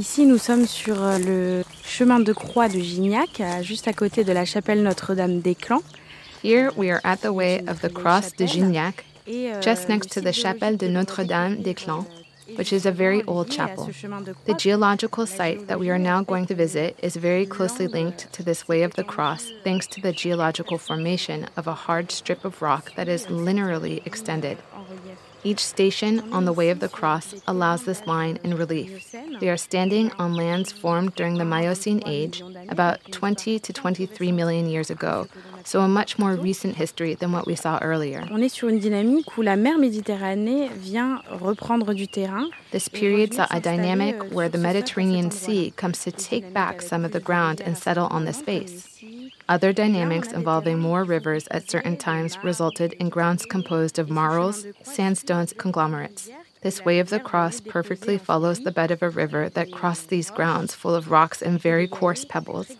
Ici, nous sommes sur euh, le chemin de croix de Gignac, euh, juste à côté de la chapelle Notre-Dame des Clans. Here we are at the way of the cross de Gignac, euh, just next to the chapelle de Notre-Dame des Clans, euh, which is a very old chapel. The geological site that we are now going to visit is very closely linked to euh, this Way of the Cross euh, thanks to the geological formation of a hard strip of rock that is linearly extended. Each station on the Way of the Cross allows this line in relief. We are standing on lands formed during the Miocene age, about 20 to 23 million years ago, so a much more recent history than what we saw earlier. On est sur une dynamique où la mer Méditerranée vient reprendre du terrain. This period saw a dynamic where the Mediterranean Sea comes to take back some of the ground and settle on the space. Other dynamics involving more rivers at certain times resulted in grounds composed of marls, sandstones, conglomerates. This way of the cross perfectly follows the bed of a river that crossed these grounds full of rocks and very coarse pebbles,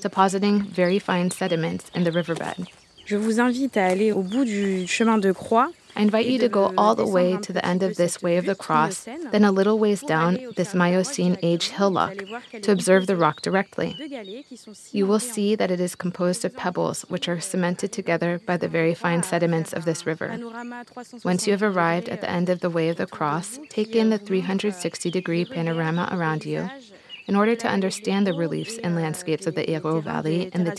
depositing very fine sediments in the riverbed. Je vous invite à aller au bout du chemin de croix. I invite you to go all the way to the end of this Way of the Cross, then a little ways down this Miocene age hillock to observe the rock directly. You will see that it is composed of pebbles which are cemented together by the very fine sediments of this river. Once you have arrived at the end of the Way of the Cross, take in the 360 degree panorama around you in order to understand the reliefs and landscapes of the Hérault Valley and the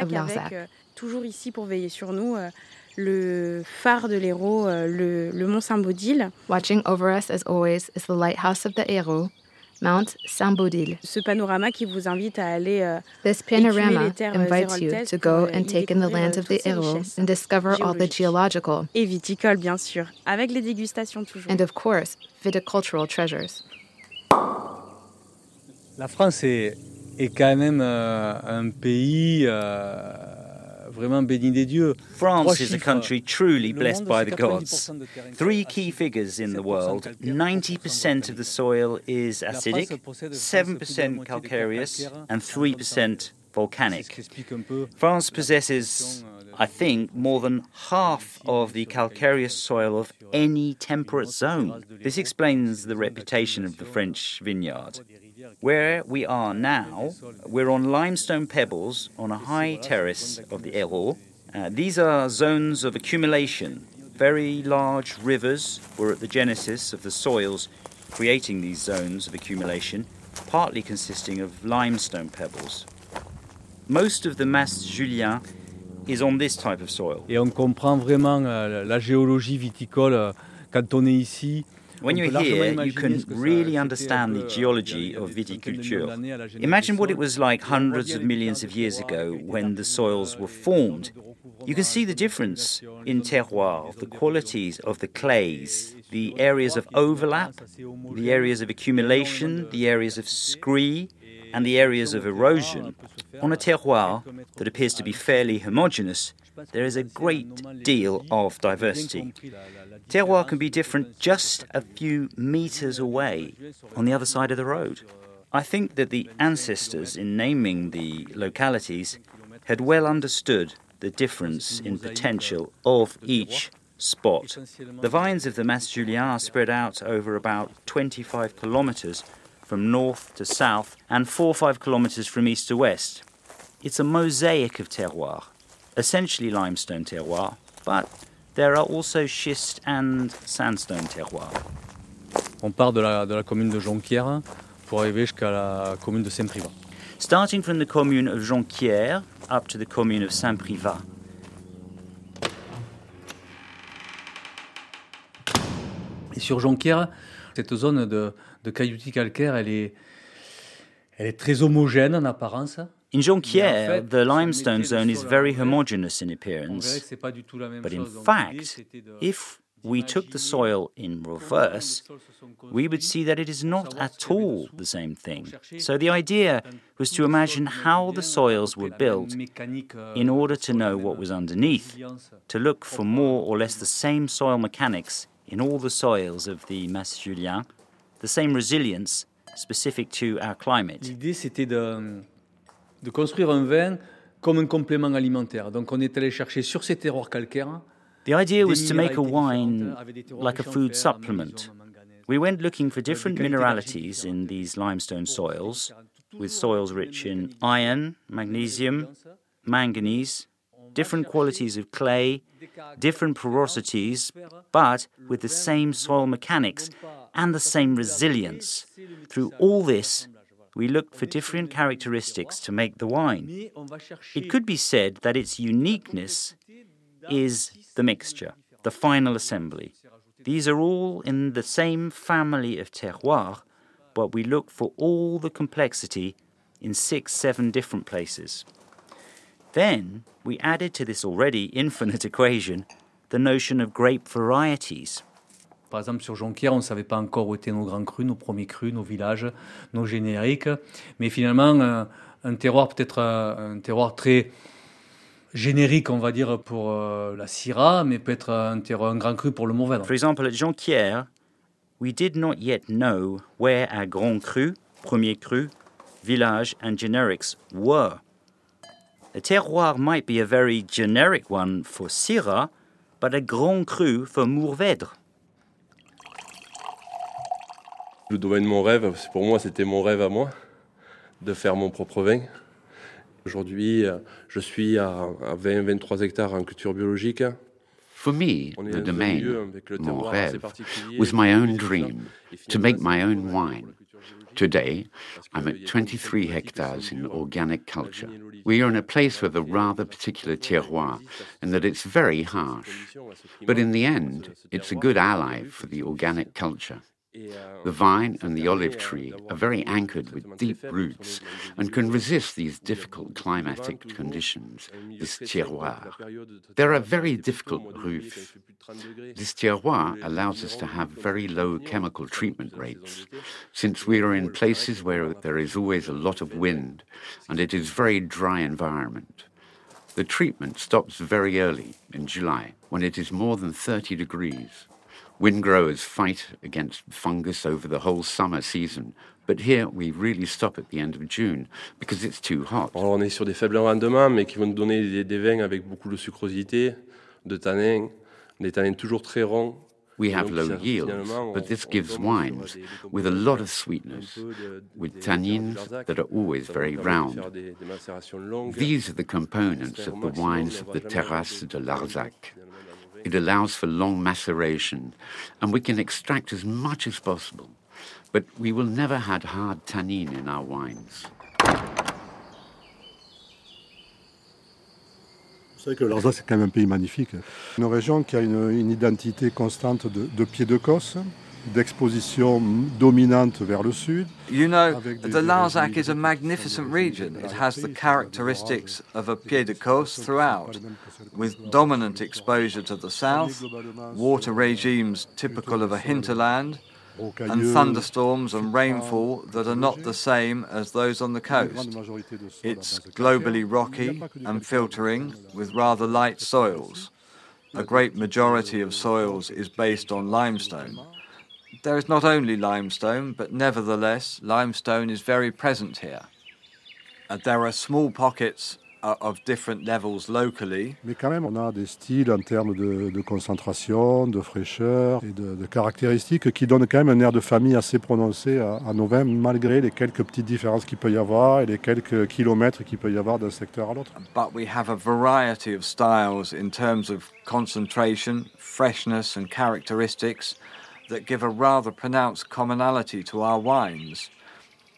of Larzac. euh, Toujours ici pour veiller sur nous, le phare de l'Hérault, le, le mont Saint-Baudile. Watching over us, as always, is the lighthouse of the Hérault, Mount Saint-Baudile. Ce panorama qui vous invite à aller euh, This panorama les terres invites you to go euh, and take in the lands of the Hérault and discover all the geological Et viticole, bien sûr, avec les dégustations toujours. and, of course, viticultural treasures. La France est, est quand même euh, un pays euh, vraiment béni des dieux. France is a country truly blessed by the gods. 90% de terrain Three key figures in the world 90% of the soil is acidic, possède, je pense, plus de la 7% moitié des terres calcareous, and 3% volcanic. qui explique un peu France possesses, euh, I think, more than half of the calcareous soil of any temperate zone. This explains the reputation of the French vineyard. Where we are now, we're on limestone pebbles on a high terrace of the Hérault. Uh, these are zones of accumulation. Very large rivers were at the genesis of the soils creating these zones of accumulation, partly consisting of limestone pebbles. Most of the Mas Jullien is on this type of soil. Et on comprend vraiment euh, la géologie viticole euh, quand on est ici. When you're here, you can ce que ça- really understand the euh, geology il y a of des centaines de millions viticulture. d'années à la genèse Imagine what it was like Et on voit hundreds of millions of years ago when the soils euh, were formed. zones de recouvrement, You can see the difference in les zones de- terroir, the qualities of the clays, the areas of terroir qui est une overlap, terrasse assez homogène, the areas of accumulation, the areas of scree, and the areas of erosion. On a terroir that appears to be fairly homogeneous, there is a great deal of diversity. Terroir can be different just a few meters away on the other side of the road. I think that the ancestors, in naming the localities, had well understood the difference in potential of each spot. The vines of the Mas Jullien are spread out over about 25 kilometers from north to south and 4 or 5 kilometers from east to west. It's a mosaic of terroir, essentially limestone terroir, but there are also schist and sandstone terroir. On part de la, de la commune de Jonquière pour arriver jusqu'à la commune de Saint-Privat. Starting from the commune of Jonquière up to the commune of Saint-Privat. Et sur Jonquière, cette zone de, de cailloutis calcaire, elle est, elle est très homogène en apparence. In Jonquières, the limestone zone is very homogeneous in appearance, que c'est pas du tout la même but in chose. Donc, l'idée, fact, if we took the soil in reverse, we would see that it is not at all the same thing. So the idea was to imagine how the soils were built in order to know what was underneath, to look for more or less the same soil mechanics in all the soils of the Mas Jullien, the same resilience specific to our climate. De, construire un vin comme un complément alimentaire. Donc, on est allé chercher sur ces terroirs calcaires The idea was to make a wine différentes, avec des terroirs like a food supplement. magnésium, en manganèse. We went looking for euh, different mineralities in these limestone soils, with soils rich in iron, magnesium, manganese, different qualities of clay, different porosities, but with the same soil mechanics and the same resilience. Through all this, we looked for different characteristics to make the wine. It could be said that its uniqueness is the mixture, the final assembly. These are all in the same family of terroir, but we look for all the complexity in six, seven different places. Then we added to this already infinite equation the notion of grape varieties. Par exemple, sur Jonquière, on ne savait pas encore où étaient nos grands crus, nos premiers crus, nos villages, nos génériques. Mais finalement, un, un terroir peut-être un, un terroir très générique, on va dire, pour euh, la Syrah, mais peut-être un, terroir, un grand cru pour le Mourvèdre. For example, at Jonquière, we did not yet know where our grand cru, premier cru, village, and generics were. A terroir might be a very generic one for Syrah, but a grand cru for Mourvèdre. Le domaine de mon rêve, pour moi, c'était mon rêve à moi, de faire mon propre vin. Aujourd'hui, je suis à 20-23 hectares en culture biologique. For me, the domain, mon rêve, was my own dream, to make my own wine. Today, I'm at 23 hectares in organic culture. We are in a place with a rather particular terroir, in that it's very harsh. But in the end, it's a good ally for the organic culture. The vine and the olive tree are very anchored with deep roots and can resist these difficult climatic conditions, this terroir. There are very difficult roofs. This terroir allows us to have very low chemical treatment rates, since we are in places where there is always a lot of wind and it is very dry environment. The treatment stops very early in July when it is more than 30 degrees. Wind growers fight against fungus over the whole summer season, but here we really stop at the end of June because it's too hot. Alors on est sur des faibles rendements, mais qui vont nous donner des, des vins avec beaucoup de sucrosité, de tanins, des tanins toujours très ronds. We have low yields, but this gives wines with a lot of sweetness, with tannins that are always very round. These are the components of the wines of the Terrasse de Larzac. It allows for long maceration, and we can extract as much as possible. But we will never have hard tannin in our wines. Vous savez que le Larzac, c'est quand même un pays magnifique. Une région qui a une, une identité constante de, de pied de Cosse, d'exposition dominante vers le sud. You know, the Larzac is a magnificent region. It has the characteristics of a pied de coast throughout, with dominant exposure to the south, water regimes typical of a hinterland, and thunderstorms and rainfall that are not the same as those on the coast. It's globally rocky and filtering with rather light soils. A great majority of soils is based on limestone. There is not only limestone, but nevertheless, limestone is very present here. Uh, there are small pockets uh, of different levels locally. Mais quand même, on a des styles en termes de, de concentration, de fraîcheur et de, de, caractéristiques qui donnent quand même un air de famille assez prononcé à, à, nos vins, malgré les quelques petites différences qu'il peut y avoir et les quelques kilomètres qu'il peut y avoir d'un secteur à l'autre. But we have a variety of styles in terms of concentration, freshness, and characteristics. That give a rather pronounced commonality to our wines,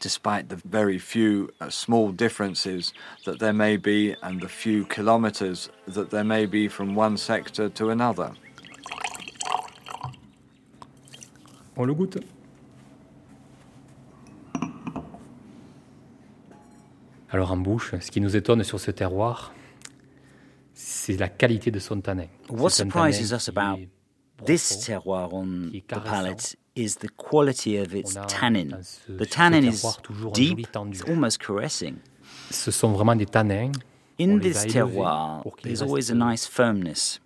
despite the very few uh, small differences that there may be and the few kilometres that there may be from one sector to another. On le goûte Alors en bouche, ce qui nous étonne sur ce terroir, c'est la qualité de son tanin. What surprises us about this terroir on the palate is the quality of its tannin. The tannin is deep, it's almost caressing. Ce sont vraiment des tanins. In this terroir, there's always a euh, nice firmness.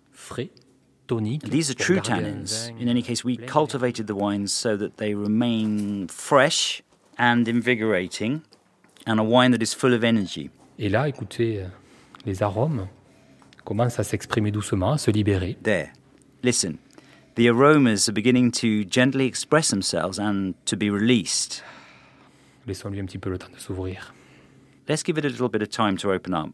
These are true tannins. In any case, we cultivated the wines so that they remain fresh and invigorating, and a wine that is full of energy. Et là, écoutez, euh, les arômes commencent à s'exprimer doucement, à se libérer. There. Listen. The aromas are beginning to gently express themselves and to be released. Laissons-lui un petit peu le temps de s'ouvrir. Let's give it a little bit of time to open up.